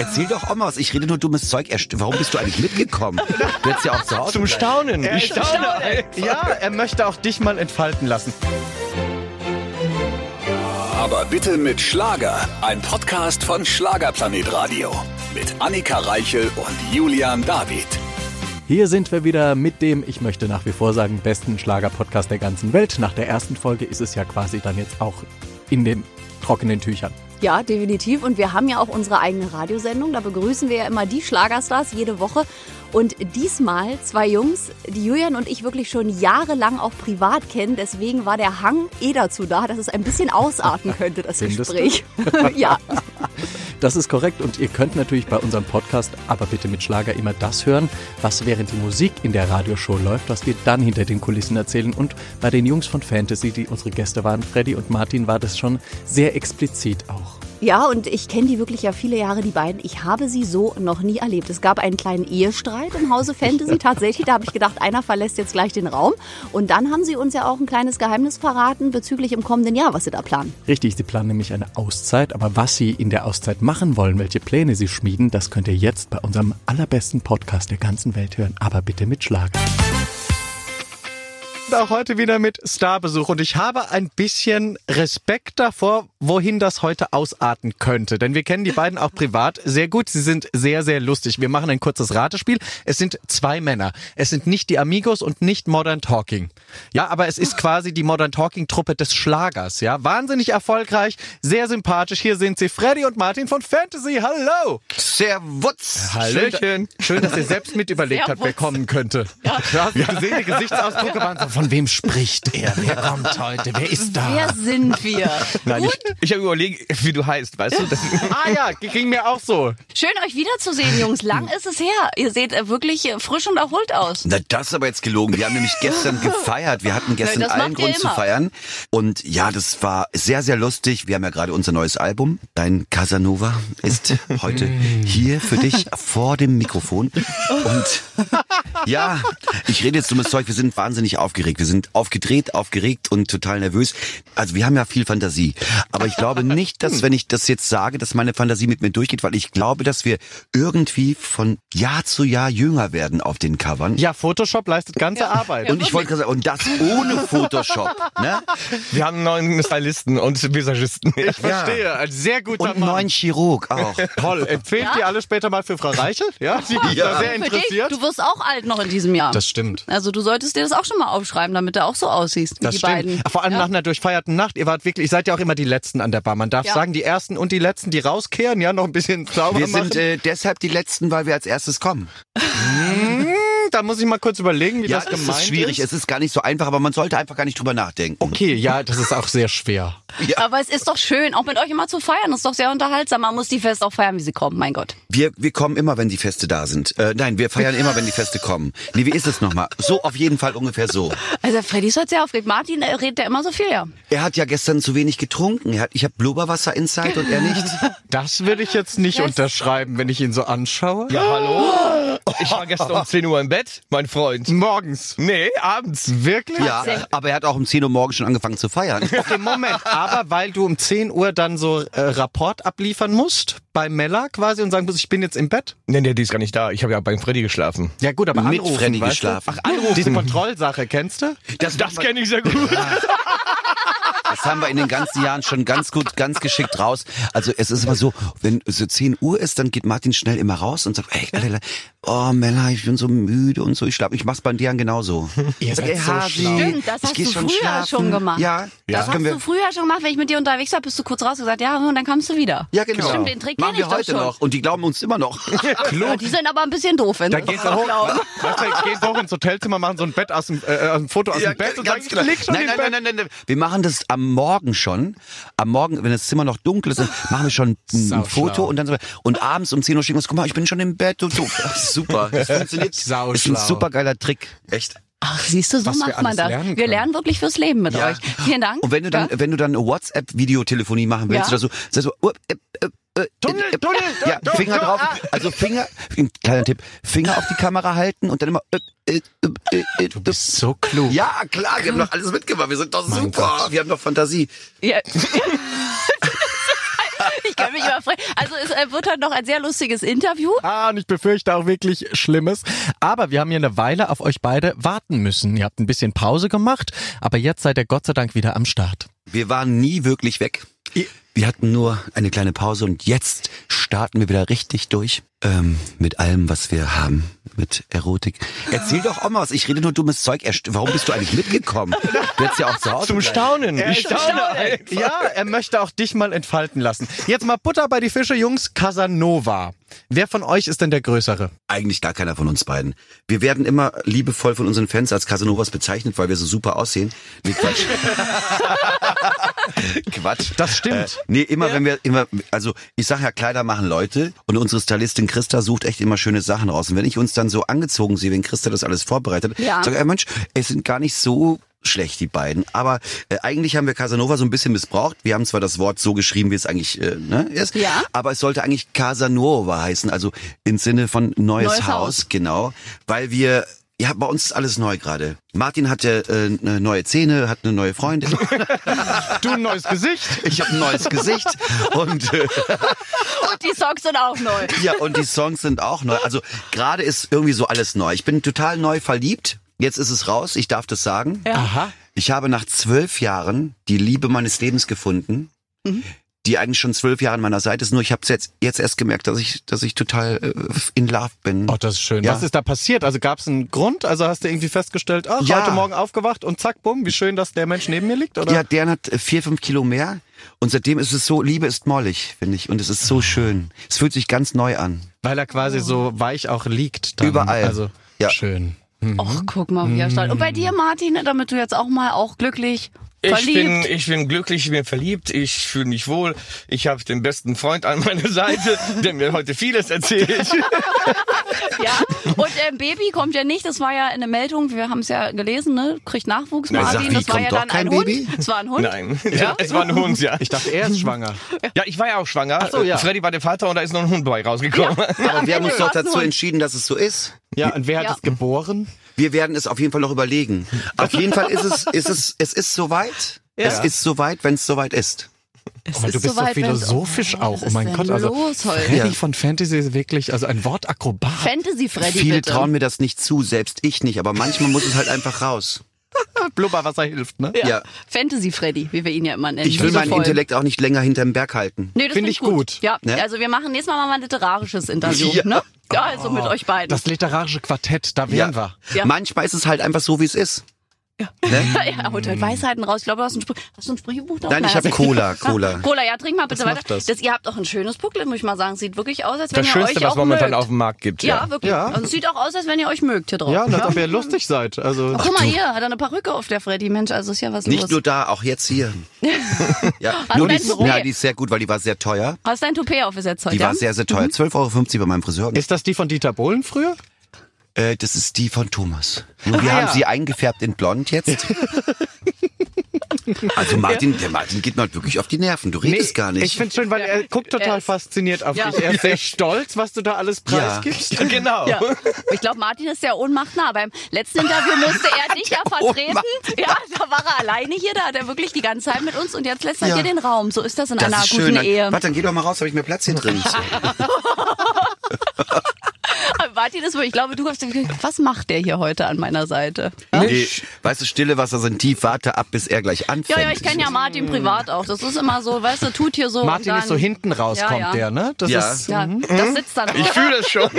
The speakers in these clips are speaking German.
Erzähl doch auch mal was. Ich rede nur dummes Zeug. Warum bist du eigentlich mitgekommen? Du hättest ja auch zu Hause Zum bleiben. Staunen. Er Ich staune. erstaunt. Ja, er möchte auch dich mal entfalten lassen. Aber bitte mit Schlager. Ein Podcast von Schlagerplanet Radio. Mit Annika Reichel und Julian David. Hier sind wir wieder mit dem, ich möchte nach wie vor sagen, besten Schlager-Podcast der ganzen Welt. Nach der ersten Folge ist es ja quasi dann jetzt auch in den trockenen Tüchern. Ja, definitiv. Und wir haben ja auch unsere eigene Radiosendung. Da begrüßen wir ja immer die Schlagerstars jede Woche. Und diesmal zwei Jungs, die Julian und ich wirklich schon jahrelang auch privat kennen. Deswegen war der Hang eh dazu da, dass es ein bisschen ausarten könnte, das Findest? Gespräch. ja. Das ist korrekt und ihr könnt natürlich bei unserem Podcast, aber bitte mit Schlager, immer das hören, was während die Musik in der Radioshow läuft, was wir dann hinter den Kulissen erzählen. Und bei den Jungs von Fantasy, die unsere Gäste waren, Freddy und Martin, war das schon sehr explizit auch. Ja, und ich kenne die wirklich ja viele Jahre, die beiden. Ich habe sie so noch nie erlebt. Es gab einen kleinen Ehestreit im Hause Fantasy tatsächlich. Da habe ich gedacht, einer verlässt jetzt gleich den Raum. Und dann haben sie uns ja auch ein kleines Geheimnis verraten bezüglich im kommenden Jahr, was sie da planen. Richtig, sie planen nämlich eine Auszeit, aber was sie in der Auszeit machen wollen, welche Pläne sie schmieden, das könnt ihr jetzt bei unserem allerbesten Podcast der ganzen Welt hören, aber bitte mit Schlager. Und auch heute wieder mit Starbesuch und ich habe ein bisschen Respekt davor, wohin das heute ausarten könnte. Denn wir kennen die beiden auch privat sehr gut. Sie sind sehr, sehr lustig. Wir machen ein kurzes Ratespiel. Es sind zwei Männer. Es sind nicht die Amigos und nicht Modern Talking. Ja, aber es ist quasi die Modern Talking Truppe des Schlagers. Ja, wahnsinnig erfolgreich, sehr sympathisch. Hier sind sie, Freddy und Martin von Fantasy. Hallo! Servus. Schön, schön, dass ihr selbst mit überlegt habt, wer kommen könnte. Ja. Hast gesehen, die Gesichtsausdrücke waren so, von wem spricht er? Wer kommt heute? Wer ist da? Wer sind wir? Nein, ich, ich habe überlegt, wie du heißt, weißt du? Das, Ah ja, ging mir auch so. Schön, euch wiederzusehen, Jungs. Lang ist es her. Ihr seht äh, wirklich äh, frisch und erholt aus. Na, das ist aber jetzt gelogen. Wir haben nämlich gestern gefeiert. Wir hatten gestern das allen Grund zu feiern. Und ja, das war sehr, sehr lustig. Wir haben ja gerade unser neues Album. Dein Casanova ist heute hier für dich vor dem Mikrofon. Und ja, ich rede jetzt dummes Zeug. Wir sind wahnsinnig aufgeregt. Wir sind aufgedreht, aufgeregt und total nervös. Also wir haben ja viel Fantasie. Aber ich glaube nicht, dass wenn ich das jetzt sage, dass meine Fantasie mit mir durchgeht, weil ich glaube, dass wir irgendwie von Jahr zu Jahr jünger werden auf den Covern. Ja, Photoshop leistet ganze Arbeit. Und ich wollte gerade sagen, und das ohne Photoshop, ne? wir haben einen neuen Stylisten und Visagisten. ich verstehe, ein sehr guter Und einen Mann. neuen Chirurg auch. Toll. Empfehlt ihr alle später mal für Frau Reichel? Ja, sie ist Ja. da sehr dich, interessiert. du wirst auch alt noch in diesem Jahr. Das stimmt. also du solltest dir das auch schon mal aufschreiben, damit du auch so aussiehst wie Das die stimmt. beiden. Vor allem ja? nach einer durchfeierten Nacht. Ihr wart wirklich, ihr seid ja auch immer die Letzten an der Bar. Man darf Ja. sagen, die Ersten und die Letzten, die rauskehren, ja, noch ein bisschen sauber Wir machen. sind äh, deshalb die Letzten, weil wir als erstes kommen. da muss ich mal kurz überlegen, wie Ja, das es gemeint ist schwierig, ist. es ist gar nicht so einfach, aber man sollte einfach gar nicht drüber nachdenken. Okay, ja, das ist auch sehr schwer. Aber es ist doch schön, auch mit euch immer zu feiern. Das ist doch sehr unterhaltsam. Man muss die Fest auch feiern, wie sie kommen, mein Gott. Wir, wir kommen immer, wenn die Feste da sind. Äh, nein, wir feiern immer, wenn die Feste kommen. Nee, wie ist es nochmal? So auf jeden Fall ungefähr so. Also Freddy ist heute sehr aufgeregt. Martin äh, redet ja immer so viel, ja. Er hat ja gestern zu wenig getrunken. Er hat, ich habe Blubberwasser inside und er nicht. Das würde ich jetzt nicht Das- unterschreiben, wenn ich ihn so anschaue. Ja, hallo? Ich war gestern um 10 Uhr im Bett, mein Freund. Morgens. Nee, abends. Wirklich? Ja, aber er hat auch um 10 Uhr morgens schon angefangen zu feiern. Okay, Moment. Aber weil du um 10 Uhr dann so äh, Rapport abliefern musst, bei Mella quasi und sagen musst, ich bin jetzt im Bett? Nee, nee, die ist gar nicht da. Ich habe ja beim Freddy geschlafen. Ja gut, aber Mit anrufen, Freddy weißt geschlafen. Du? Ach, anrufen. Diese Kontrollsache, kennst du? Das, Das kenne ich sehr gut. Das haben wir in den ganzen Jahren schon ganz gut, ganz geschickt raus. Also es ist immer so, wenn so 10 Uhr ist, dann geht Martin schnell immer raus und sagt, ey, Alter, oh Mella, ich bin so müde und so, ich schlafe. Ich mach's bei dir genauso. Ihr seid Ey, so Hasi, schlau. Stimmt, das ich hast du schon früher schlafen. schon gemacht. Ja, Das hast können wir, du früher schon gemacht, wenn ich mit dir unterwegs war, bist du kurz raus und gesagt, ja, und dann kamst du wieder. ja, genau. Stimmt, den Trick Machen kenn wir ich doch heute schon. noch. Und die glauben uns immer noch. Ja, die sind aber ein bisschen doof, wenn Da sie geht's das hoch, glauben. weißt du, geht hoch ins Hotelzimmer, machen so ein Bett aus dem, äh, ein Foto aus Ja, dem Bett und sagen, genau. ich lieg schon nein, nein, nein, nein, nein. Wir machen das am Morgen schon. Am Morgen, wenn das Zimmer noch dunkel ist, machen wir schon ein Sau Foto und dann so, und abends um 10 Uhr schicken wir uns, guck mal, ich bin schon im Bett und so. Super. Das funktioniert. Sau ist ein super geiler Trick. Echt. Ach, siehst du, so Was macht man das. lernen wir lernen wirklich fürs Leben mit euch. Vielen Dank. Und wenn du dann, Ja? wenn du dann WhatsApp-Videotelefonie machen willst Ja. oder so, sagst du, uh, äh, äh, Tunnel, äh, Tunnel, ja, da, Finger drauf, ah. also Finger, ein kleiner Tipp, Finger auf die Kamera halten und dann immer, äh, äh, äh, äh, Du bist so klug. ja, klar, wir haben doch alles mitgemacht, wir sind doch super, wir haben doch Fantasie. Ja. ich kann mich immer freuen. Also es äh, wird heute noch ein sehr lustiges Interview. Ah, und ich befürchte auch wirklich Schlimmes. Aber wir haben hier eine Weile auf euch beide warten müssen. Ihr habt ein bisschen Pause gemacht, aber jetzt seid ihr Gott sei Dank wieder am Start. Wir waren nie wirklich weg. Wir hatten nur eine kleine Pause und jetzt starten wir wieder richtig durch. Ähm, mit allem, was wir haben. Mit Erotik. Erzähl doch auch mal was. Ich rede nur dummes Zeug. Erst- Warum bist du eigentlich mitgekommen? Du hättest ja auch zu Hause Zum bleiben. Staunen. Er Ich staune einfach. Ja, er möchte auch dich mal entfalten lassen. Jetzt mal Butter bei die Fische, Jungs. Casanova. Wer von euch ist denn der Größere? Eigentlich gar keiner von uns beiden. Wir werden immer liebevoll von unseren Fans als Casanovas bezeichnet, weil wir so super aussehen. Nee, Quatsch. Quatsch. Das stimmt. Äh, nee, immer wenn wir immer, also ich sag ja, Kleider machen Leute und unsere Stylistin Christa sucht echt immer schöne Sachen raus. Und wenn ich uns dann so angezogen sehe, wenn Christa das alles vorbereitet, Ja. sag ich, Mensch, es sind gar nicht so schlecht, die beiden. Aber äh, eigentlich haben wir Casanova so ein bisschen missbraucht. Wir haben zwar das Wort so geschrieben, wie es eigentlich äh, ne, ist, Ja. aber es sollte eigentlich Casanova heißen, also im Sinne von neues, Neues Haus, Haus. genau. Weil wir ja, bei uns ist alles neu gerade. Martin hat ja äh, eine neue Zähne, hat eine neue Freundin. Du ein neues Gesicht. Ich habe ein neues Gesicht und äh, Und die Songs sind auch neu. Ja, und die Songs sind auch neu. Also gerade ist irgendwie so alles neu. Ich bin total neu verliebt. Jetzt ist es raus, ich darf das sagen. Aha. Ich habe nach zwölf Jahren die Liebe meines Lebens gefunden, die eigentlich schon zwölf Jahre an meiner Seite ist. Nur ich habe jetzt, jetzt erst gemerkt, dass ich, dass ich total äh, in Love bin. Oh, das ist schön. Ja. Was ist da passiert? Also gab es einen Grund? Also hast du irgendwie festgestellt, ach, Ja. heute Morgen aufgewacht und zack, bumm, wie schön, dass der Mensch neben mir liegt? Oder? Ja, deren hat äh, vier, fünf Kilo mehr. Und seitdem ist es so, Liebe ist mollig, finde ich. Und es ist so schön. Es fühlt sich ganz neu an. Weil er quasi so weich auch liegt. Dann. Überall. Also Ja. schön. Och, guck mal, wie er steht. Und bei dir, Martin, damit du jetzt auch mal auch glücklich Ich bin, ich bin glücklich, ich bin verliebt, ich fühle mich wohl. Ich habe den besten Freund an meiner Seite, der mir heute vieles erzählt. Ja, und ähm, Baby kommt ja nicht, das war ja eine Meldung, wir haben es ja gelesen, ne? Kriegt Nachwuchs, Na, wie, das war kommt ja dann ein Hund. Baby? Es war ein Hund. Nein, Ja? es war ein Hund, ja. Ich dachte, er ist schwanger. Ja, ich war ja auch schwanger. Ach so, ja. Freddy war der Vater und da ist noch ein Hund bei rausgekommen. Aber wir haben uns doch dazu entschieden, dass es so ist. Ja, und wer hat Ja. es geboren? Wir werden es auf jeden Fall noch überlegen. Auf jeden Fall ist es, ist es, es ist soweit. Es ist soweit, wenn es soweit ist. Es Aber ist du bist so wenn's- philosophisch Oh, auch. was Oh ist mein denn Gott, also los? Freddy Ja. von Fantasy ist wirklich also ein Wortakrobat. Fantasy Freddy, Viele bitte. trauen mir das nicht zu, selbst ich nicht. Aber manchmal muss es halt einfach raus. Blubberwasser hilft, ne? ja. Ja. Fantasy Freddy, wie wir ihn ja immer nennen. Ich will meinen. Intellekt auch nicht länger hinterm Berg halten. Nee, das Find find ich gut. Ja, Ne? also wir machen nächstes Mal mal ein literarisches Interview, Ja. ne? Ja, also mit euch beiden. Das literarische Quartett, da wären wir. Ja. Manchmal ist es halt einfach so, wie es ist. Ne? ja, holt halt Weisheiten raus. Ich glaube, du hast ein, Sprü hast du ein Sprüchebuch da? Nein, ich habe Cola, Cola. Cola, ja, trink mal bitte weiter. macht das? ihr habt auch ein schönes Booklet, muss ich mal sagen. Sieht wirklich aus, als wenn Das ihr Schönste, euch was auch momentan mögt. auf dem Markt gibt. Ja, Ja. wirklich. Ja. Also es sieht auch aus, als wenn ihr euch mögt hier drauf. Ja, und als ob ihr lustig seid. Also Guck mal hier, hat er eine Perücke auf der Freddy. Mensch, also ist ja was Nicht los. nur da, auch jetzt hier. ja, Hast nur die, ja, die ist sehr gut, weil die war sehr teuer. Hast dein Toupet aufgesetzt heute? Die war sehr, sehr teuer. 12,50 Euro bei meinem Friseur. ist das die von Dieter Bohlen früher? Äh, das ist die von Thomas. Nur wir Ah, haben ja. sie eingefärbt in blond jetzt. Also Martin, der Martin geht mir halt wirklich auf die Nerven. Du redest gar nicht. Ich finde schön, weil er guckt total Er fasziniert auf Ja. dich. Er ist sehr stolz, was du da alles preisgibst. Genau. Ja. Ich glaube, Martin ist der ohnmachtnah. Beim letzten Interview musste er dich ja vertreten. Ja, da war er alleine hier, da hat er wirklich die ganze Zeit mit uns und jetzt lässt er Ja. dir den Raum. So ist das in das einer ist guten schön. Ehe. Warte, dann geh doch mal raus, habe ich mir Platz hier drin. Martin ist wirklich, ich glaube, du hast, was macht der hier heute an meiner Seite? Nee, weißt du, stille Wasser sind tief, warte ab, bis er gleich anfängt. Ja, ja, ich kenne ja Martin privat auch. Das ist immer so, weißt du, tut hier so. Martin und dann, ist so hinten raus, Ja, kommt ja. der, ne? Das Ja. ist Ja, das sitzt dann Ich fühle es schon.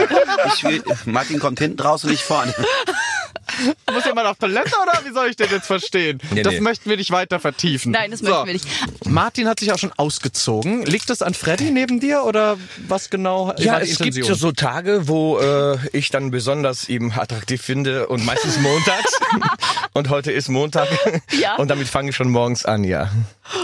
Ich will, Martin kommt hinten raus und ich vorne. Muss jemand auf Toilette oder wie soll ich den jetzt verstehen? Nee, das nee. möchten wir nicht weiter vertiefen. Nein, das So. möchten wir nicht. Martin hat sich auch schon ausgezogen. Liegt es an Freddy neben dir oder was genau Ja, war die es gibt Intention? ja so Tage, wo äh, ich dann besonders eben attraktiv finde und meistens montags. und heute ist Montag. Ja. Und damit fange ich schon morgens an, ja.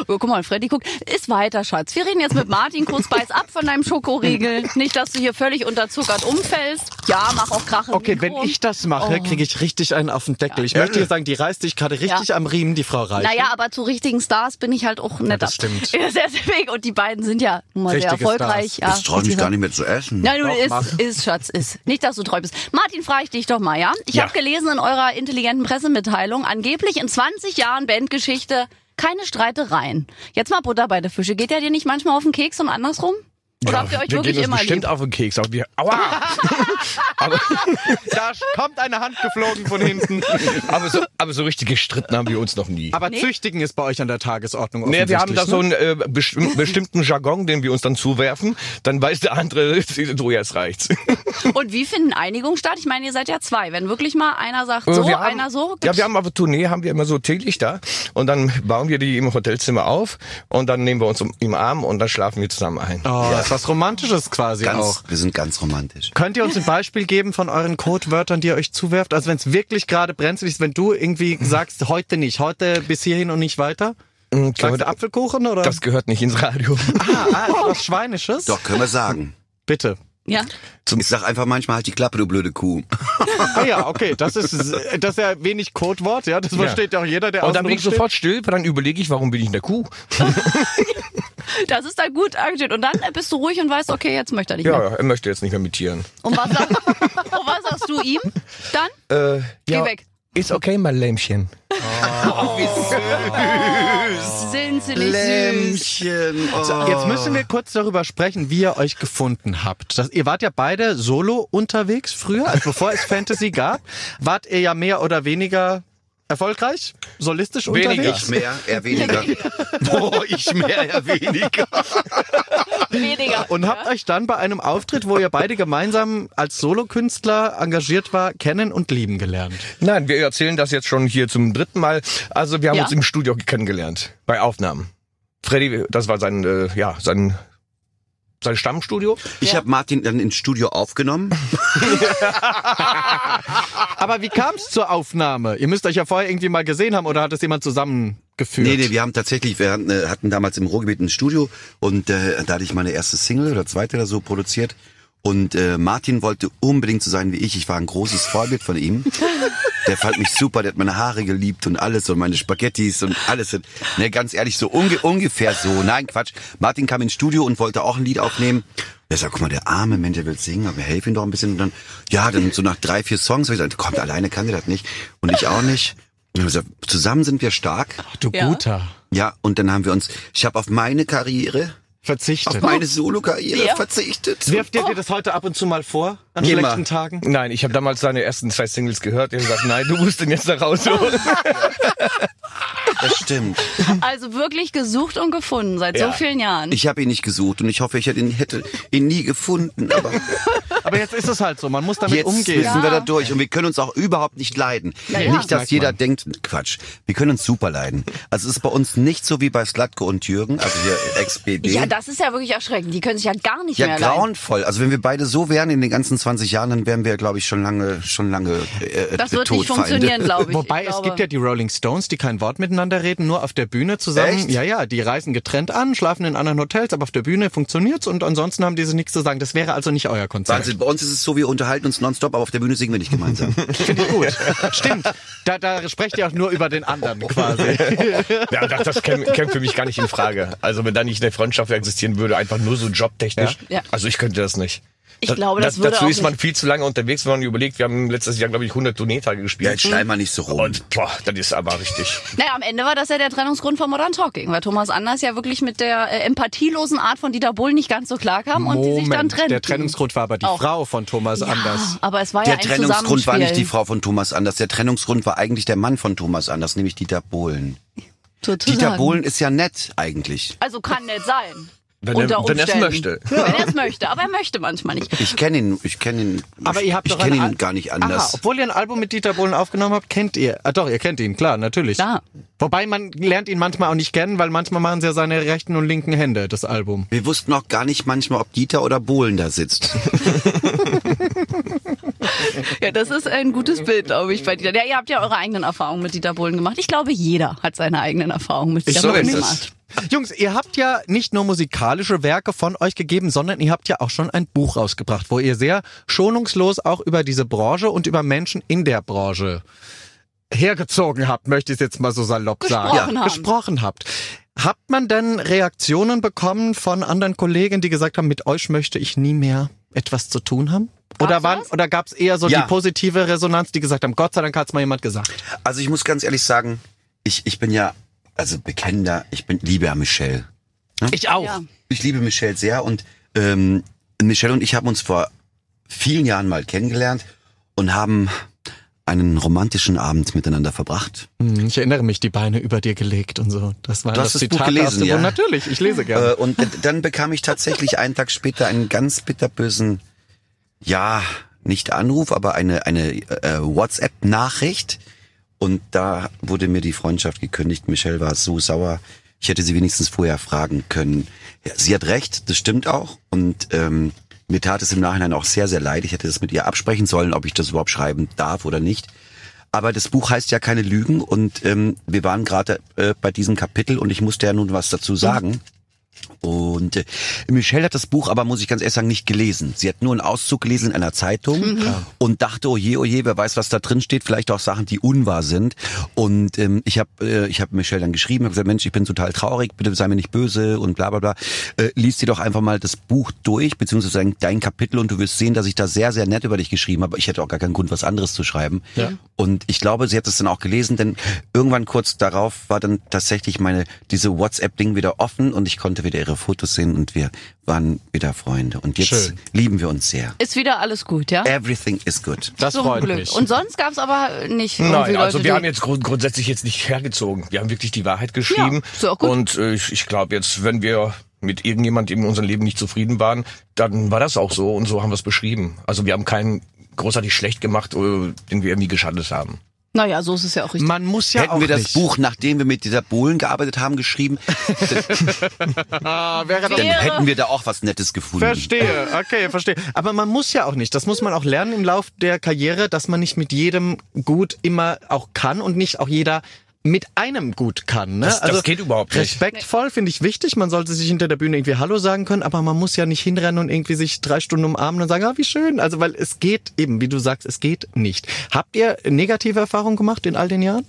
Oh, guck mal, Freddy guckt. Ist weiter, Schatz. Wir reden jetzt mit Martin. Kurz beiß ab von deinem Schokoriegel. Nicht, dass du hier völlig unterzuckert umfällst. Ja, mach auch Krache. im Okay, wenn ich das mache, kriege ich richtig einen auf den Deckel. Ich möchte hier sagen, die reißt dich gerade richtig Ja. am Riemen, die Frau Reich. Naja, aber zu richtigen Stars bin ich halt auch netter. das stimmt. Ja, sehr, sehr big. Und die beiden sind ja nun mal sehr erfolgreich. Stars. Ja, Das traue ich mich gar nicht mehr zu essen. Nein, du ist, ist, Schatz, ist. Nicht, dass du treu bist. Martin, frage ich dich doch mal, ja? Ich Ja. habe gelesen in eurer intelligenten Pressemitteilung, angeblich in 20 Jahren Bandgeschichte keine Streitereien. Jetzt mal Butter bei der Fische. Geht der dir nicht manchmal auf den Keks und andersrum? Oder habt ihr euch wir wirklich gehen uns immer bestimmt lieb? auf den Keks. Aber wir, aua! aber, Da kommt eine Hand geflogen von hinten. aber, so, aber so richtig gestritten haben wir uns noch nie. Aber züchtigen ist bei euch an der Tagesordnung Nee, wir haben da so offensichtlich, ne? einen äh, besti- bestimmten Jargon, den wir uns dann zuwerfen. Dann weiß der andere, so jetzt reicht's. Und wie finden Einigungen statt? Ich meine, ihr seid ja zwei. Wenn wirklich mal einer sagt Äh, so, wir haben, einer so. Ja, wir haben auf der Tournee haben wir immer so Teelichter und dann bauen wir die im Hotelzimmer auf und dann nehmen wir uns um- im Arm und dann schlafen wir zusammen ein. Oh, ist was Romantisches quasi Ganz, auch. wir sind ganz romantisch. Könnt ihr uns ein Beispiel geben von euren Codewörtern, die ihr euch zuwerft? Also wenn es wirklich gerade brenzlig ist, wenn du irgendwie sagst, heute nicht, heute bis hierhin und nicht weiter? Sagst glaube, du Apfelkuchen oder? Das gehört nicht ins Radio. ah, ah, was Schweinisches? Doch, können wir sagen. Bitte. Ja. Ich sag einfach manchmal halt die Klappe, du blöde Kuh. Ah ja, okay, das ist das ist ja wenig Codewort, ja, das versteht ja auch jeder, der Und dann bin ich steht. sofort still, weil dann überlege ich, warum bin ich eine Kuh? Das ist dann gut angestellt. Und dann bist du ruhig und weißt, okay, jetzt möchte er nicht Ja, mehr. er möchte jetzt nicht mehr mit Tieren. Und was, sag, und was sagst du ihm? Dann? Äh, Geh weg. Ist okay, mein Lämmchen. Sind sie nicht süß? Lämmchen. Oh. Jetzt müssen wir kurz darüber sprechen, wie ihr euch gefunden habt. Das, ihr wart ja beide solo unterwegs früher, also bevor es Fantasy gab. Wart ihr ja mehr oder weniger erfolgreich, solistisch Weniger. unterwegs? Ich mehr, er weniger. Boah, ich mehr, er weniger. Weniger. Und habt euch dann bei einem Auftritt, wo ihr beide gemeinsam als Solokünstler engagiert war, kennen und lieben gelernt. Nein, wir erzählen das jetzt schon hier zum dritten Mal. Also wir haben Ja. uns im Studio kennengelernt, bei Aufnahmen. Freddy, das war sein, äh, ja, sein, sein Stammstudio. Ich Ja. habe Martin dann ins Studio aufgenommen. Aber wie kam es zur Aufnahme? Ihr müsst euch ja vorher irgendwie mal gesehen haben oder hat es jemand zusammengeführt? Nee, nee, wir haben tatsächlich, wir hatten, äh, hatten damals im Ruhrgebiet ein Studio und äh, da hatte ich meine erste Single oder zweite oder so produziert. Und äh, Martin wollte unbedingt so sein wie ich. Ich war ein großes Vorbild von ihm. Der fand mich super, der hat meine Haare geliebt und alles und meine Spaghettis und alles. Ne, ganz ehrlich, so unge ungefähr so. Nein, Quatsch. Martin kam ins Studio und wollte auch ein Lied aufnehmen. Er sagt, guck mal, der arme Mensch, der will singen, aber wir helfen ihm doch ein bisschen. Und dann, ja, dann so nach drei, vier Songs, hab ich gesagt, kommt, alleine kann der das nicht. Und ich auch nicht. Und haben gesagt, zusammen sind wir stark. Du Ja. guter. Ja, und dann haben wir uns, ich habe auf meine Karriere, Verzichtet. auf meine Solo-Karriere Ja. verzichtet. Wirft ihr dir das heute ab und zu mal vor? An Immer. schlechten Tagen? Nein, ich habe damals seine ersten zwei Singles gehört. Er hat gesagt, nein, du musst den jetzt da rausholen. Das stimmt. Also wirklich gesucht und gefunden seit Ja. so vielen Jahren. Ich habe ihn nicht gesucht und ich hoffe, ich hätte ihn, hätte ihn nie gefunden. Aber Aber jetzt ist es halt so, man muss damit jetzt umgehen. müssen wir da durch und wir können uns auch überhaupt nicht leiden. Ja, ja. Nicht, dass jeder man. denkt, Quatsch, wir können uns super leiden. Also es ist bei uns nicht so wie bei Slatko und Jürgen, also hier Ex-BB. ja, das ist ja wirklich erschreckend. Die können sich ja gar nicht Ja, mehr leiden. grauenvoll. Also wenn wir beide so wären in den ganzen 20 Jahren, dann wären wir, glaube ich, schon lange, schon lange äh, Das wird nicht Todfeinde. funktionieren, glaube ich. Wobei ich es glaube, gibt ja die Rolling Stones, die kein Wort miteinander reden, nur auf der Bühne zusammen. Echt? Ja, ja, die reisen getrennt an, schlafen in anderen Hotels, aber auf der Bühne funktioniert's und ansonsten haben diese nichts zu sagen. Das wäre also nicht euer Konzert. Wahnsinn. Bei uns ist es so, wir unterhalten uns nonstop, aber auf der Bühne singen wir nicht gemeinsam. Finde ich gut. Stimmt. Da, da sprecht ihr auch nur über den anderen quasi. Ja, das, das käme käme für mich gar nicht in Frage. Also wenn da nicht eine Freundschaft existieren würde, einfach nur so jobtechnisch. Ja. Ja. Also ich könnte das nicht. Ich glaube, das würde Dazu auch ist man nicht- viel zu lange unterwegs, wenn man überlegt, wir haben letztes Jahr, glaube ich, 100 Tourneetage Ja, gespielt. jetzt schrei mal nicht so rum. Und boah, das ist aber richtig. Naja, am Ende war das ja der Trennungsgrund von Modern Talking, weil Thomas Anders ja wirklich mit der äh, empathielosen Art von Dieter Bohlen nicht ganz so klar kam und die sich dann trennten. der Trennungsgrund war aber die Auch. Frau von Thomas Anders. Aber es war Der ja ein Trennungsgrund war nicht die. Frau von Thomas Anders. Der Trennungsgrund war eigentlich der Mann von Thomas Anders, nämlich Dieter Bohlen. Sozusagen. Dieter Bohlen ist ja nett eigentlich. Also kann nett sein. Wenn er- wenn er es möchte. Wenn er es möchte, aber er möchte manchmal nicht. Ich kenne ihn, ich kenne ihn. Aber ihr habt ich kenne Al- ihn gar nicht Aha, anders. obwohl ihr ein Album mit Dieter Bohlen aufgenommen habt, kennt ihr. Ah, doch, ihr kennt ihn, klar, natürlich. Klar. Wobei man lernt ihn manchmal auch nicht kennen, weil manchmal machen sie ja seine rechten und linken Hände, das Album. Wir wussten auch gar nicht manchmal, ob Dieter oder Bohlen da sitzt. Ja, das ist ein gutes Bild, glaube ich, bei Dieter. Ja, ihr habt ja eure eigenen Erfahrungen mit Dieter Bohlen gemacht. Ich glaube, jeder hat seine eigenen Erfahrungen mit Dieter Bohlen gemacht. Jungs, ihr habt ja nicht nur musikalische Werke von euch gegeben, sondern ihr habt ja auch schon ein Buch rausgebracht, wo ihr sehr schonungslos auch über diese Branche und über Menschen in der Branche hergezogen habt, möchte ich es jetzt mal so salopp sagen. Gesprochen haben. Gesprochen habt. Habt man denn Reaktionen bekommen von anderen Kollegen, die gesagt haben, mit euch möchte ich nie mehr etwas zu tun haben? Oder, Gab's was? oder gab es eher so Ja. die positive Resonanz, die gesagt haben, Gott sei Dank hat's mal jemand gesagt? Also ich muss ganz ehrlich sagen, ich, ich bin ja also bekennender, ich bin liebe ja Michelle. Ich auch. Ja. Ich liebe Michelle sehr und ähm, Michelle und ich haben uns vor vielen Jahren mal kennengelernt und haben einen romantischen Abend miteinander verbracht. Hm, Ich erinnere mich, die Beine über dir gelegt und so. Das war Du das hast das Buch Zitat gelesen, aus dem ja? Buch. Natürlich, ich lese gerne. Äh, und d- dann bekam ich tatsächlich einen Tag später einen ganz bitterbösen, ja, nicht Anruf, aber eine, eine äh, WhatsApp-Nachricht. Und da wurde mir die Freundschaft gekündigt. Michelle war so sauer. Ich hätte sie wenigstens vorher fragen können. Ja, sie hat recht, das stimmt auch. Und ähm, mir tat es im Nachhinein auch sehr, sehr leid. Ich hätte das mit ihr absprechen sollen, ob ich das überhaupt schreiben darf oder nicht. Aber das Buch heißt ja keine Lügen und ähm, wir waren gerade äh, bei diesem Kapitel und ich musste ja nun was dazu sagen. Und äh, Michelle hat das Buch aber, muss ich ganz ehrlich sagen, nicht gelesen. Sie hat nur einen Auszug gelesen in einer Zeitung und dachte, oh je, oh je, wer weiß, was da drin steht. Vielleicht auch Sachen, die unwahr sind. Und ähm, ich habe äh, ich hab Michelle dann geschrieben, habe gesagt, Mensch, ich bin total traurig, bitte sei mir nicht böse und bla bla bla. Äh, lies dir doch einfach mal das Buch durch, beziehungsweise dein, dein Kapitel und du wirst sehen, dass ich da sehr, sehr nett über dich geschrieben habe. Ich hätte auch gar keinen Grund, was anderes zu schreiben. Ja. Und ich glaube, sie hat es dann auch gelesen, denn irgendwann kurz darauf war dann tatsächlich meine diese WhatsApp-Ding wieder offen und ich konnte wieder ihre Fotos sehen und wir waren wieder Freunde. Und jetzt Schön. lieben wir uns sehr. Ist wieder alles gut, ja? Everything is good. Das Zum freut Glück. mich. Und sonst gab's aber nicht Nein, also Leute, wir haben jetzt grund grundsätzlich jetzt nicht hergezogen. Wir haben wirklich die Wahrheit geschrieben. Ja, ist gut. Und äh, ich, ich glaube jetzt, wenn wir mit irgendjemand in unserem Leben nicht zufrieden waren, dann war das auch so und so haben wir es beschrieben. Also wir haben keinen großartig schlecht gemacht, äh, den wir irgendwie geschadet haben. Naja, so ist es ja auch richtig. Man muss ja auch Hätten wir das nicht. Buch, nachdem wir mit dieser Bohlen gearbeitet haben, geschrieben, Ah, wäre dann Wäre- hätten wir da auch was Nettes gefunden. Verstehe, okay, verstehe. Aber man muss ja auch nicht. Das muss man auch lernen im Lauf der Karriere, dass man nicht mit jedem gut immer auch kann und nicht auch jeder mit einem gut kann. Ne? Das- das geht überhaupt nicht. Respektvoll finde ich wichtig. Man sollte sich hinter der Bühne irgendwie Hallo sagen können, aber man muss ja nicht hinrennen und irgendwie sich drei Stunden umarmen und sagen, ah, wie schön. Also, weil es geht eben, wie du sagst, es geht nicht. Habt ihr negative Erfahrungen gemacht in all den Jahren?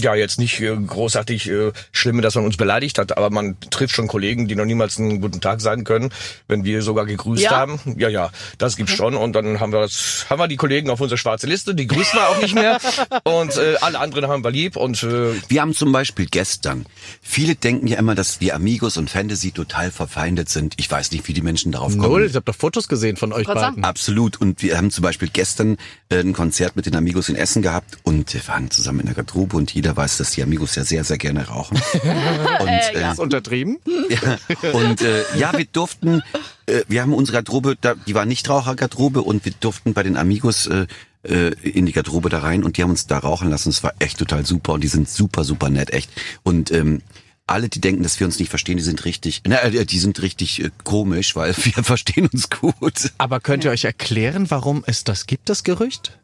Ja, jetzt nicht äh, großartig äh, schlimm, dass man uns beleidigt hat, aber man trifft schon Kollegen, die noch niemals einen guten Tag sagen können, wenn wir sogar gegrüßt Ja? haben. Ja, ja, das gibt's schon. Und dann haben wir das, haben wir die Kollegen auf unsere schwarze Liste, die grüßen wir auch nicht mehr. Und äh, alle anderen haben wir lieb und äh, Wir haben zum Beispiel gestern, viele denken ja immer, dass wir Amigos und Fantasy total verfeindet sind. Ich weiß nicht, wie die Menschen darauf kommen. Null. Ich habe doch Fotos gesehen von euch sei beiden. Absolut. Und wir haben zum Beispiel gestern äh, ein Konzert mit den Amigos in Essen gehabt und wir waren zusammen in der Garderobe und jeder weiß, dass die Amigos ja sehr, sehr gerne rauchen. und äh, Ist untertrieben? ja, und äh, ja, wir durften, äh, wir haben unsere Garderobe, da, die war nicht Rauchergarderobe und wir durften bei den Amigos äh, äh, in die Garderobe da rein und die haben uns da rauchen lassen. Es war echt total super und die sind super, super nett, echt. Und ähm, alle, die denken, dass wir uns nicht verstehen, die sind richtig, na, äh, die sind richtig äh, komisch, weil wir verstehen uns gut. Aber könnt ihr euch erklären, warum es das gibt, das Gerücht?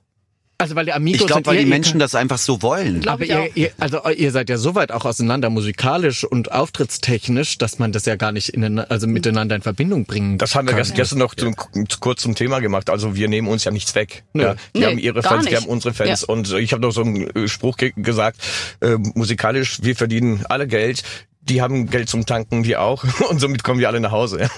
Also weil die Amigos Ich glaube, weil ihr- die ihr- Menschen das einfach so wollen. Aber ihr, ihr, also ihr seid ja so weit auch auseinander musikalisch und auftrittstechnisch, dass man das ja gar nicht in, also miteinander in Verbindung bringen das haben wir kann. gestern, noch zum, kurz zum Thema gemacht. Also wir nehmen uns ja nichts weg. Nö. Ja, die Nee, haben ihre Fans, die nicht. haben unsere Fans. Ja. Und ich habe noch so einen äh, Spruch ge gesagt, äh, musikalisch, wir verdienen alle Geld. Die haben Geld zum Tanken, wir auch. Und somit kommen wir alle nach Hause.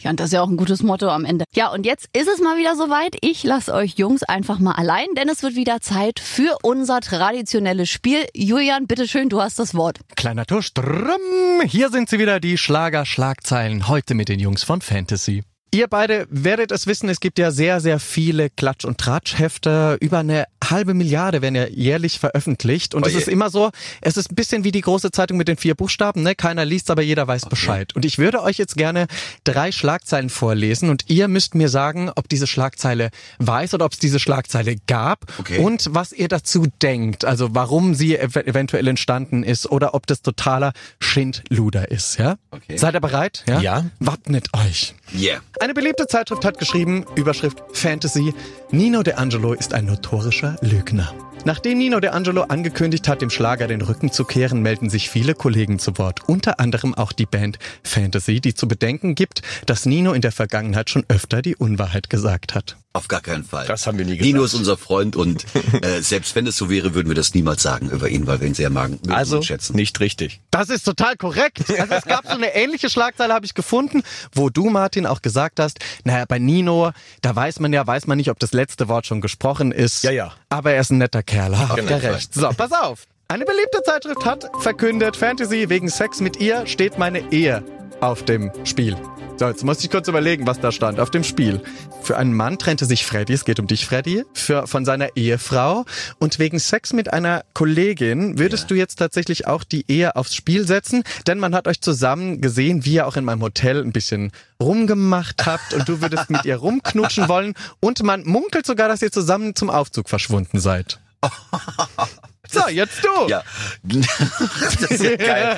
Ja, und das ist ja auch ein gutes Motto am Ende. Ja, und jetzt ist es mal wieder soweit. Ich lasse euch Jungs einfach mal allein, denn es wird wieder Zeit für unser traditionelles Spiel. Julian, bitteschön, du hast das Wort. Kleiner Tusch. Drrrm. Hier sind sie wieder, die Schlager-Schlagzeilen. Heute mit den Jungs von Fantasy. Ihr beide werdet es wissen, es gibt ja sehr, sehr viele Klatsch- und Tratschhefte. Über eine halbe Milliarde werden ja jährlich veröffentlicht. Und es Oje. ist immer so, es ist ein bisschen wie die große Zeitung mit den vier Buchstaben. Ne? Keiner liest, aber jeder weiß Bescheid. Und ich würde euch jetzt gerne drei Schlagzeilen vorlesen. Und ihr müsst mir sagen, ob diese Schlagzeile weiß oder ob es diese Schlagzeile gab. Okay. Und was ihr dazu denkt. Also warum sie ev eventuell entstanden ist oder ob das totaler Schindluder ist. Ja? Okay. Seid ihr bereit? Ja. Ja. Wappnet euch. Yeah. Eine beliebte Zeitschrift hat geschrieben, Überschrift Fantasy, Nino De Angelo ist ein notorischer Lügner. Nachdem Nino De Angelo angekündigt hat, dem Schlager den Rücken zu kehren, melden sich viele Kollegen zu Wort. Unter anderem auch die Band Fantasy, die zu bedenken gibt, dass Nino in der Vergangenheit schon öfter die Unwahrheit gesagt hat. Auf gar keinen Fall. Das haben wir nie Nino gesagt. ist unser Freund und äh, selbst wenn es so wäre, würden wir das niemals sagen über ihn, weil wir ihn sehr magen, Also und schätzen. nicht richtig. Das ist total korrekt. Also es gab so eine ähnliche Schlagzeile, habe ich gefunden, wo du, Martin, auch gesagt hast, naja, bei Nino, da weiß man ja, weiß man nicht, ob das letzte Wort schon gesprochen ist. Ja, ja. Aber er ist ein netter Kerl. Habt jeden ihr recht. So, pass auf. Eine beliebte Zeitschrift hat verkündet, Fantasy wegen Sex mit ihr steht meine Ehe auf dem Spiel. So, jetzt muss ich kurz überlegen, was da stand auf dem Spiel. Für einen Mann trennte sich Freddy, es geht um dich, Freddy, für, von seiner Ehefrau. Und wegen Sex mit einer Kollegin würdest du jetzt tatsächlich auch die Ehe aufs Spiel setzen, denn man hat euch zusammen gesehen, wie ihr auch in meinem Hotel ein bisschen rumgemacht habt und du würdest mit ihr rumknutschen wollen. Und man munkelt sogar, dass ihr zusammen zum Aufzug verschwunden seid. So, jetzt du. Ja, das ist ja geil.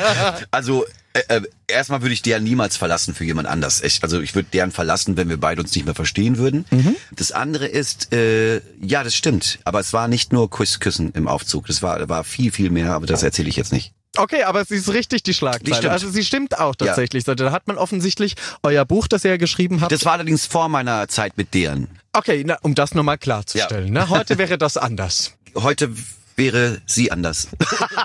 Also äh, äh, erstmal würde ich deren niemals verlassen für jemand anders. Ich, also ich würde deren verlassen, wenn wir beide uns nicht mehr verstehen würden. Das andere ist, äh, ja, das stimmt. Aber es war nicht nur Kuss küssen im Aufzug. Das war, war viel, viel mehr. Aber das erzähle ich jetzt nicht. Okay, aber sie ist richtig, die Schlagzeile. Die. Also sie stimmt auch tatsächlich. So, Da hat man offensichtlich euer Buch, das ihr ja geschrieben habt. Das war allerdings vor meiner Zeit mit deren. okay, na, um das nochmal klarzustellen. Ne? Heute wäre das anders. Heute wäre sie anders.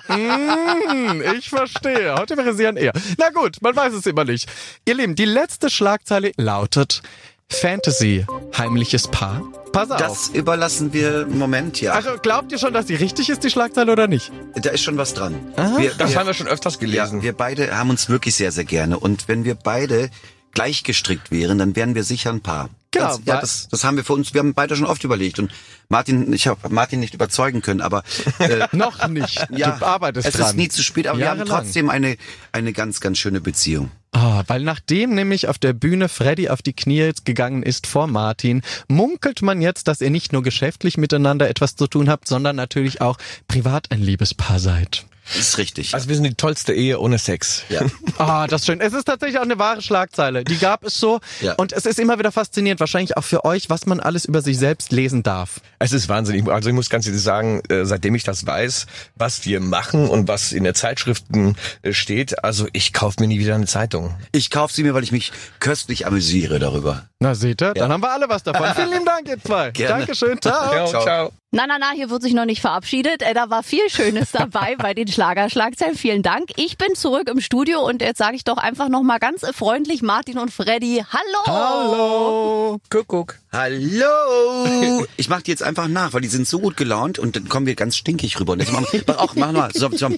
Hm, ich verstehe. Heute wäre sie ein eher. Na gut, man weiß es immer nicht. Ihr Lieben, die letzte Schlagzeile lautet Fantasy, heimliches Paar. Pass auf. Das überlassen wir im Moment, ja. also glaubt ihr schon, dass die richtig ist, die Schlagzeile, oder nicht? Da ist schon was dran. Wir, Das wir, haben wir schon öfters gelesen. ja, wir beide haben uns wirklich sehr, sehr gerne. Und wenn wir beide gleich gestrickt wären, dann wären wir sicher ein Paar. Genau, Ganz, ja, das, das haben wir für uns, wir haben beide schon oft überlegt. Und Martin, ich habe Martin nicht überzeugen können, aber äh, Noch nicht. ja, du arbeitest es dran. ist nie zu spät, aber wir haben Jahrelang. trotzdem eine, eine ganz, ganz schöne Beziehung. Ah, weil nachdem nämlich auf der Bühne Freddy auf die Knie gegangen ist vor Martin, munkelt man jetzt, dass ihr nicht nur geschäftlich miteinander etwas zu tun habt, sondern natürlich auch privat ein Liebespaar seid. Das ist richtig. Also wir sind die tollste Ehe ohne Sex. ja. Ah, das ist schön. Es ist tatsächlich auch eine wahre Schlagzeile. Die gab es so. Ja. Und es ist immer wieder faszinierend, wahrscheinlich auch für euch, was man alles über sich selbst lesen darf. Es ist wahnsinnig. Also ich muss ganz ehrlich sagen, äh, seitdem ich das weiß, was wir machen und was in der Zeitschriften äh, steht, also ich kaufe mir nie wieder eine Zeitung. Ich kaufe sie mir, weil ich mich köstlich amüsiere darüber. Na, seht ihr? Dann haben wir alle was davon. Vielen lieben Dank, ihr zwei. Gerne. Dankeschön. Ciao. Ciao, ciao. ciao. Na, na, na, hier wird sich noch nicht verabschiedet. Äh, Da war viel Schönes dabei bei den Schlagerschlagzeilen. Vielen Dank. Ich bin zurück im Studio und jetzt sage ich doch einfach noch mal ganz freundlich Martin und Freddy. Hallo. Hallo. Kuckuck. Hallo! Ich mach die jetzt einfach nach, weil die sind so gut gelaunt und dann kommen wir ganz stinkig rüber. Und jetzt machen wir, mach auch, mach mal. So, so.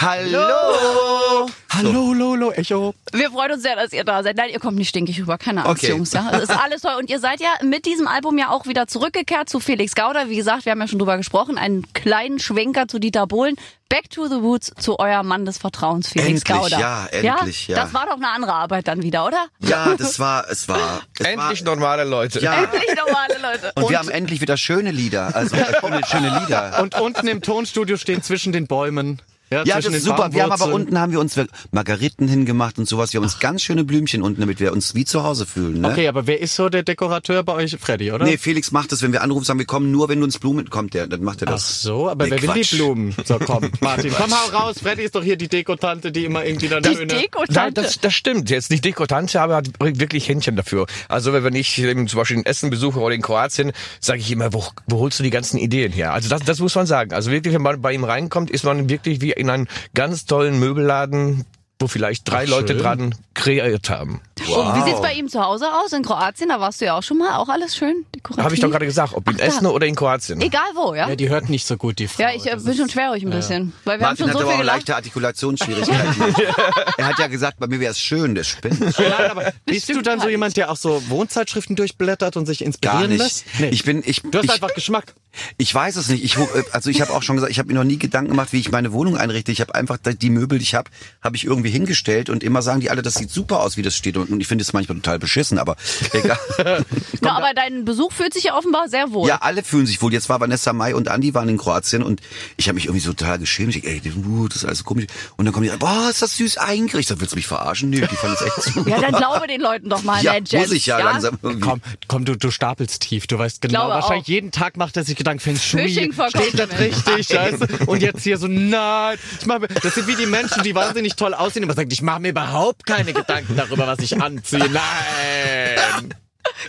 Hallo! Hallo, Lolo, Echo. Wir freuen uns sehr, dass ihr da seid. Nein, ihr kommt nicht stinkig rüber. Keine Angst, Okay. Jungs. Ja, es ist alles toll. Und ihr seid ja mit diesem Album ja auch wieder zurückgekehrt zu Felix Gauder. Wie gesagt, wir haben ja schon drüber gesprochen. Einen kleinen Schwenker zu Dieter Bohlen. Back to the Roots zu eurem Mann des Vertrauens, Felix Endlich, Gauder. ja, endlich, ja. Das war doch eine andere Arbeit dann wieder, oder? Ja, das war, es war. Es Endlich war, normale Leute. Ja, Endlich normale Leute. und, wir haben endlich wieder schöne Lieder. Also schöne, schöne Lieder. Und unten im Tonstudio stehen zwischen den Bäumen. Ja, Ja, das ist super. Wir haben aber unten haben wir uns Margariten hingemacht und sowas. Wir haben uns ganz schöne Blümchen unten, damit wir uns wie zu Hause fühlen. Ne? Okay, aber wer ist so der Dekorateur bei euch? Freddy, oder? Nee, Felix macht das, wenn wir anrufen, sagen wir kommen nur, wenn du uns Blumen kommt, der, dann macht er Ach das. so, aber Nee, wer will Quatsch. die Blumen? So, komm, Martin, komm hau raus. Freddy ist doch hier die Dekotante, die immer irgendwie dann Die schöne... Nein, Dekotante. das, das stimmt. Jetzt nicht Dekotante, aber hat wirklich Händchen dafür. Also wenn ich ähm, zum Beispiel in Essen besuche oder in Kroatien, sage ich immer, wo, wo holst du die ganzen Ideen her? Also das, das muss man sagen. Also wirklich, wenn man bei ihm reinkommt, ist man wirklich wie in einem ganz tollen Möbelladen, wo vielleicht drei Ach, Leute schön. dran kreiert haben. Und wie sieht's bei ihm zu Hause aus? In Kroatien, da warst du ja auch schon mal. Auch alles schön dekorativ. Habe ich doch gerade gesagt, ob in Ach, da. Essen oder in Kroatien. Egal wo, ja? Ja, die hört nicht so gut, die Frau. Ja, ich äh, Das bin ist- schon schwerhörig ein bisschen. Weil wir Martin haben hat schon so aber auch gelacht. leichte Artikulationsschwierigkeiten. er hat ja gesagt, bei mir wäre es schön, das spinnt. Nein, aber bist du dann so gar jemand, der auch so Wohnzeitschriften durchblättert und sich Gar inspirieren nicht. lässt? Nee. Ich bin, ich, du hast ich, einfach Geschmack. Ich weiß es nicht. Ich, äh, also ich habe auch schon gesagt, ich habe mir noch nie Gedanken gemacht, wie ich meine Wohnung einrichte. Ich habe einfach die Möbel, die ich habe, habe ich irgendwie hingestellt und immer sagen die alle, das sieht super aus, wie das steht. Und ich finde es manchmal total beschissen, aber egal. Na, aber dein Besuch fühlt sich ja offenbar sehr wohl. ja, alle fühlen sich wohl. Jetzt war Vanessa Mai und Andi waren in Kroatien und ich habe mich irgendwie so total geschämt. Ich, ey, uh, das ist alles so komisch. Und dann kommen die, boah, ist das süß eingerichtet. Willst du mich verarschen? Nee, die fanden es echt so. Ja, dann glaube den Leuten doch mal, ja, ne, Jens, muss ich ja, langsam irgendwie. Komm, komm, du, du stapelst tief. Du weißt genau, Glaube wahrscheinlich auch. jeden Tag macht er sich Gedanken, Feng Shui, steht das richtig, du? Und jetzt hier so, nein. Ich mach mir, das sind wie die Menschen, die wahnsinnig toll aussehen, aber sagen, ich mache mir überhaupt keine Gedanken darüber, was ich anziehe. Nein.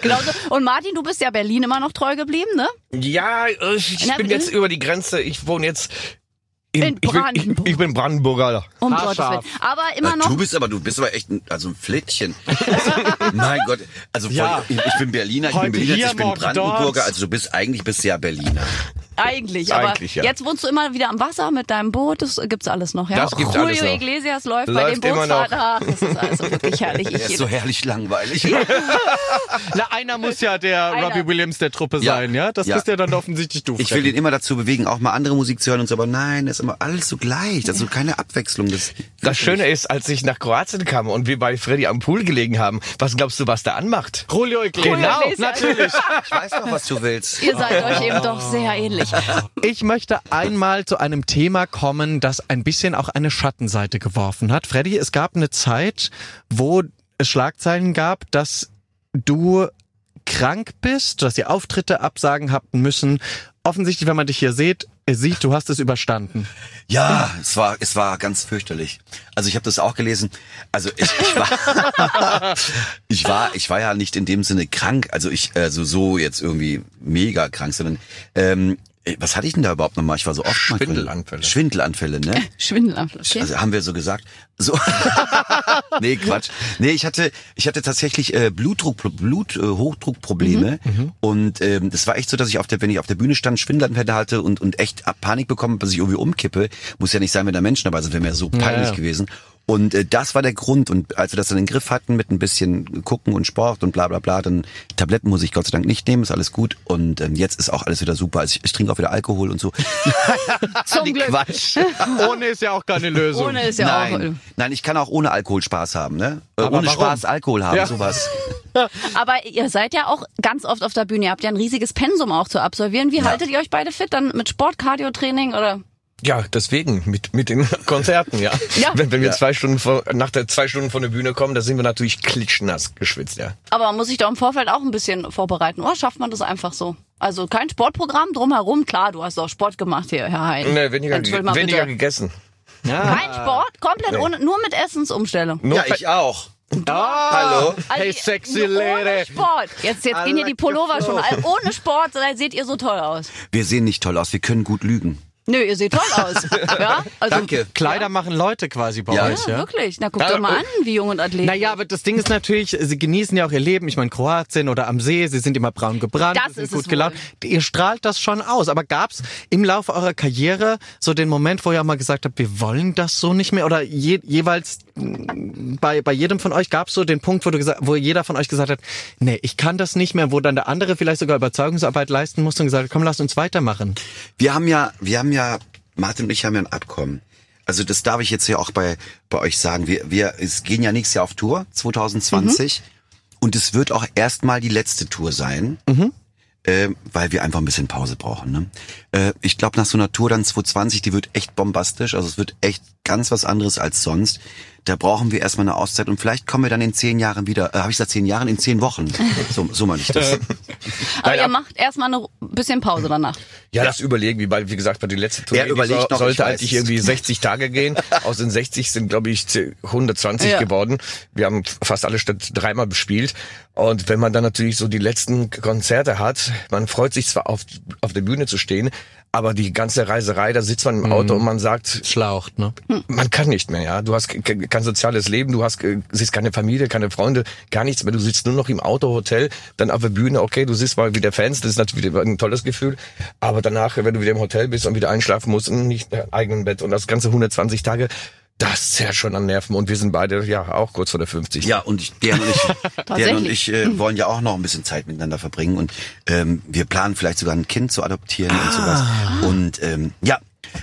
Genau so. Und Martin, du bist ja Berlin immer noch treu geblieben, ne? Ja, ich Na, bin jetzt über die Grenze. Ich wohne jetzt in, In ich, bin, Brandenburg. ich, ich bin Brandenburger. Um. Gottes Willen. Aber immer noch. Du bist aber, du bist aber echt ein, also ein Flittchen. mein Gott, also voll, Ja. ich, ich bin Berliner, ich Heute bin Berliner, hier, ich bin Brandenburger, dort. also du bist eigentlich bist du ja Berliner. Eigentlich, aber Eigentlich, ja. jetzt wohnst du immer wieder am Wasser mit deinem Boot, das gibt's alles noch, ja? Das gibt's Julio alles noch. Iglesias läuft, bei Läuft dem immer noch. Bootsfahrt. Ah, das ist also wirklich herrlich. Der ist Ich, so herrlich langweilig. Na, einer muss ja der Einer. Robbie Williams der Truppe Ja. sein, ja? Das Ja. bist ja dann offensichtlich du. Ich will Freddy. ihn immer dazu bewegen, auch mal andere Musik zu hören und so, aber nein, das ist immer alles so gleich. Also keine Abwechslung. Das, Das Schöne ist, als ich nach Kroatien kam und wir bei Freddy am Pool gelegen haben, was glaubst du, was der anmacht? Julio Iglesias. Genau, Iglesias. natürlich. Ich weiß doch, was du willst. ihr seid euch eben doch sehr ähnlich. Ich möchte einmal zu einem Thema kommen, das ein bisschen auch eine Schattenseite geworfen hat. Freddy, es gab eine Zeit, wo es Schlagzeilen gab, dass du krank bist, dass ihr Auftritte absagen habt müssen. Offensichtlich, wenn man dich hier sieht, sieht, du hast es überstanden. Ja, es war, es war ganz fürchterlich. Also ich habe das auch gelesen. Also ich, ich war, ich war, ich war ja nicht in dem Sinne krank. Also ich, also so jetzt irgendwie mega krank, sondern ähm, was hatte ich denn da überhaupt nochmal? Ich war so oft mal Schwindelanfälle. Schwindelanfälle, ne? Schwindelanfall, okay? Also haben wir so gesagt. So. nee, Quatsch. Nee, ich hatte ich hatte tatsächlich äh, Blutdruck Blut äh, Hochdruckprobleme und ähm, das war echt so, dass ich auf der wenn ich auf der Bühne stand, Schwindelanfälle hatte und und echt Panik bekommen, dass ich irgendwie umkippe. Muss ja nicht sein, wenn da Menschen dabei sind, wäre mir so peinlich ja. gewesen. Und äh, das war der Grund. Und als wir das dann in den Griff hatten mit ein bisschen Gucken und Sport und bla bla bla, dann Tabletten muss ich Gott sei Dank nicht nehmen, ist alles gut. Und ähm, jetzt ist auch alles wieder super. Also ich, ich trinke auch wieder Alkohol und so. Zum Glück. Quatsch. Ohne ist ja auch keine Lösung. Ohne ist ja Nein, nein, ich kann auch ohne Alkohol Spaß haben, ne? Äh, Aber ohne warum? Spaß Alkohol haben, Ja. sowas. auch. Aber ihr seid ja auch ganz oft auf der Bühne. Ihr habt ja ein riesiges Pensum auch zu absolvieren. Wie haltet ihr euch beide fit? Dann mit Sport, Cardio-Training oder? Ja, deswegen, mit, mit den Konzerten, ja. Ja. Wenn, wenn wir zwei Stunden vor, nach der zwei Stunden von der Bühne kommen, da sind wir natürlich klitschnass geschwitzt, ja. Aber man muss sich da im Vorfeld auch ein bisschen vorbereiten. Oder schafft man das einfach so? Also kein Sportprogramm drumherum. Klar, du hast auch Sport gemacht hier, Herr Hein. Nee, weniger, weniger gegessen. Kein Sport, komplett ohne, nur mit Essensumstellung. Nur ich auch. Ah, Hallo? Hey, Also, sexy Ohne lady. Sport. Jetzt, jetzt gehen hier die Pullover schon. Ohne Sport seht ihr so toll aus. Wir sehen nicht toll aus, wir können gut lügen. Nö, ihr seht toll aus. Ja, also, Danke. Kleider machen Leute quasi bei Ja. euch, Ja, ja? wirklich. Na, guckt Ja, doch mal oh. an, wie jung und athletisch. Naja, aber das Ding ist natürlich, sie genießen ja auch ihr Leben. Ich meine, Kroatien oder am See, sie sind immer braun gebrannt, Das sie sind ist gut gelaunt. Ihr strahlt das schon aus. Aber gab's im Laufe eurer Karriere so den Moment, wo ihr auch mal gesagt habt, wir wollen das so nicht mehr? Oder je, jeweils mh, bei, bei jedem von euch gab's so den Punkt, wo, du gesagt, wo jeder von euch gesagt hat, nee, ich kann das nicht mehr, wo dann der andere vielleicht sogar Überzeugungsarbeit leisten musste und gesagt hat, komm, lass uns weitermachen. Wir haben ja, wir haben ja, Martin und ich haben ja ein Abkommen. Also das darf ich jetzt ja auch bei, bei euch sagen. Wir, wir es gehen ja nächstes Jahr auf Tour, 2020. Und es wird auch erstmal die letzte Tour sein. Äh, weil wir einfach ein bisschen Pause brauchen. Ne? Äh, ich glaube, nach so einer Tour dann 2020, die wird echt bombastisch. Also es wird echt ganz was anderes als sonst. Da brauchen wir erstmal eine Auszeit und vielleicht kommen wir dann in zehn Jahren wieder. Äh, Habe ich gesagt zehn Jahren? In zehn Wochen. So, so meine ich das. aber ihr macht erstmal ein bisschen Pause danach. Ja, das überlegen, wie, bei, wie gesagt, bei der letzten Tournee, die überlegt so, noch, ich sollte weiß eigentlich es. irgendwie 60 Tage gehen. Aus den 60 sind, glaube ich, 120 Ja. geworden. Wir haben fast alle Stadt dreimal bespielt. Und wenn man dann natürlich so die letzten Konzerte hat, man freut sich zwar auf, auf der Bühne zu stehen, aber die ganze Reiserei, da sitzt man im Auto und man sagt, Schlaucht, ne? man kann nicht mehr, ja. Du hast ke- ke- kein soziales Leben, du hast äh, siehst keine Familie, keine Freunde, gar nichts mehr. Du sitzt nur noch im Auto, Hotel, dann auf der Bühne, okay, du siehst mal wieder Fans, das ist natürlich ein tolles Gefühl. Aber danach, wenn du wieder im Hotel bist und wieder einschlafen musst und nicht im eigenen Bett und das ganze 120 Tage, das zerrt schon an Nerven. Und wir sind beide ja auch kurz vor der 50. Ja, und ich, Deren und ich, Deren und ich äh, wollen ja auch noch ein bisschen Zeit miteinander verbringen und ähm, wir planen vielleicht sogar ein Kind zu adoptieren und sowas. Und ähm, ja,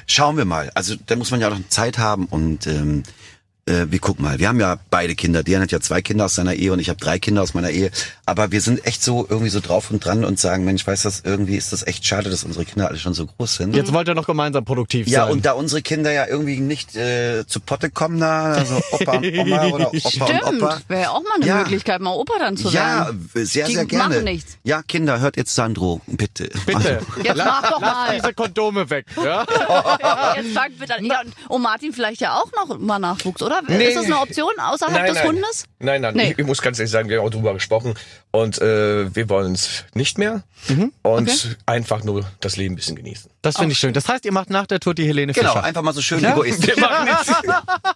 schauen wir mal. Also da muss man ja auch noch Zeit haben und ähm, äh, wir gucken mal. Wir haben ja beide Kinder. Deren hat ja zwei Kinder aus seiner Ehe und ich habe drei Kinder aus meiner Ehe. Aber wir sind echt so irgendwie so drauf und dran und sagen, Mensch, weißt du, irgendwie ist das echt schade, dass unsere Kinder alle schon so groß sind. Jetzt wollt ihr noch gemeinsam produktiv Ja, sein. und da unsere Kinder ja irgendwie nicht äh, zu Potte kommen da, also Opa und Oma oder Opa und Stimmt, Opa. wäre ja auch mal eine Ja. Möglichkeit, mal Opa dann zu Ja, werden. sehr, Die sehr gerne. machen nichts. Ja, Kinder, hört jetzt Sandro, bitte. Bitte. Jetzt mach doch Lass mal. diese Kondome weg. Ja? Jetzt fangt bitte an. Ja, und, und Martin vielleicht ja auch noch mal Nachwuchs, oder? Nee. Ist das eine Option außerhalb des Hundes? Nein, nein, Nee. ich, ich muss ganz ehrlich sagen, wir haben auch drüber gesprochen und äh, wir wollen es nicht mehr Mhm. und Okay. einfach nur das Leben ein bisschen genießen. Das finde ich schön. Das heißt, ihr macht nach der Tour die Helene Genau, Fischer. einfach mal so schön egoistisch. Wir machen nichts.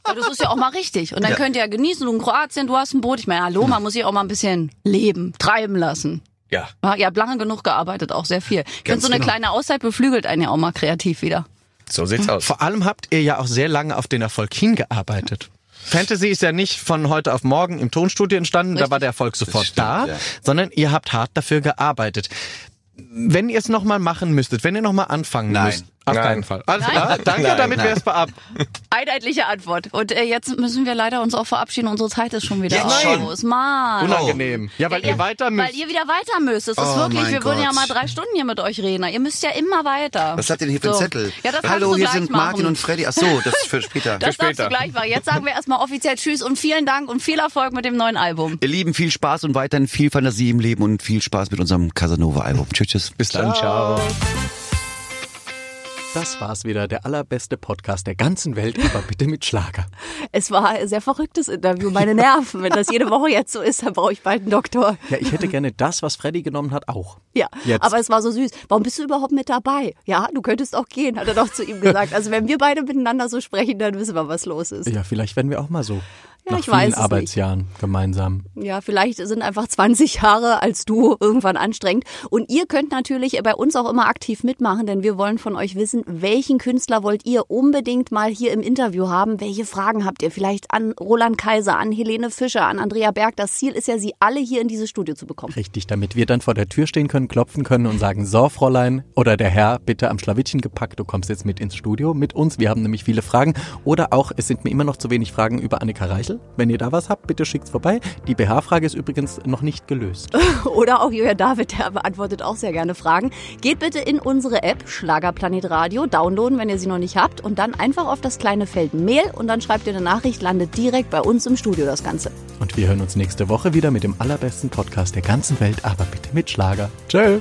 Ja, das ist ja auch mal richtig. Und dann könnt ihr ja genießen. Du in Kroatien, du hast ein Boot. Ich meine, hallo, man muss sich auch mal ein bisschen leben, treiben lassen. Ja. Ja, ihr habt lange genug gearbeitet, auch sehr viel. Ich finde, so eine genau. kleine Auszeit beflügelt einen ja auch mal kreativ wieder. So sieht's aus. Vor allem habt ihr ja auch sehr lange auf den Erfolg hingearbeitet. Fantasy ist ja nicht von heute auf morgen im Tonstudio entstanden, da Richtig. war der Erfolg sofort stimmt, da, ja. sondern ihr habt hart dafür gearbeitet. Wenn ihr es nochmal machen müsstet, wenn ihr nochmal anfangen Nein. müsst, auf Nein. keinen Fall. Alles klar, danke, Nein, damit wäre es beab. Einheitliche Antwort. Und äh, jetzt müssen wir leider uns auch verabschieden. Unsere Zeit ist schon wieder Jetzt schon? aus. Mann. Unangenehm. Ja, weil ihr weiter müsst. Weil ihr wieder weiter müsst. Es ist Oh wirklich, wir würden ja mal drei Stunden hier mit euch reden. Ihr müsst ja immer weiter. Was habt ihr denn hier für einen. Zettel? Ja, das Hallo, du hier sind machen. Martin und Freddy. Ach so, das ist für später. Das darfst später. du gleich machen. Jetzt sagen wir erstmal offiziell Tschüss und vielen Dank und viel Erfolg mit dem neuen Album. Ihr Lieben, viel Spaß und weiterhin viel Fantasie im Leben und viel Spaß mit unserem Casanova-Album. Tschüss, tschüss. Bis dann, ciao. Das war's wieder, der allerbeste Podcast der ganzen Welt, aber bitte mit Schlager. Es war ein sehr verrücktes Interview. Meine Nerven. Wenn das jede Woche jetzt so ist, dann brauche ich bald einen Doktor. Ja, ich hätte gerne das, was Freddy genommen hat, auch. Ja, Jetzt. aber es war so süß. Warum bist du überhaupt mit dabei? Ja, du könntest auch gehen, hat er doch zu ihm gesagt. Also wenn wir beide miteinander so sprechen, dann wissen wir, was los ist. Ja, vielleicht werden wir auch mal so. Ja, Nach ich vielen es nicht. Arbeitsjahren gemeinsam. Ja, vielleicht sind einfach 20 Jahre als du irgendwann anstrengend. Und ihr könnt natürlich bei uns auch immer aktiv mitmachen, denn wir wollen von euch wissen, welchen Künstler wollt ihr unbedingt mal hier im Interview haben? Welche Fragen habt ihr vielleicht an Roland Kaiser, an Helene Fischer, an Andrea Berg? Das Ziel ist ja, sie alle hier in dieses Studio zu bekommen. Richtig, damit wir dann vor der Tür stehen können, klopfen können und sagen, so Fräulein oder der Herr, bitte am Schlawittchen gepackt, du kommst jetzt mit ins Studio mit uns. Wir haben nämlich viele Fragen. Oder auch, es sind mir immer noch zu wenig Fragen über Annika Reichel. Wenn ihr da was habt, bitte schickt's vorbei. Die BH-Frage ist übrigens noch nicht gelöst. Oder auch Julia David, der beantwortet auch sehr gerne Fragen. Geht bitte in unsere App Schlagerplanet Radio, downloaden, wenn ihr sie noch nicht habt und dann einfach auf das kleine Feld Mail und dann schreibt ihr eine Nachricht, landet direkt bei uns im Studio das Ganze. Und wir hören uns nächste Woche wieder mit dem allerbesten Podcast der ganzen Welt, aber bitte mit Schlager. Tschö.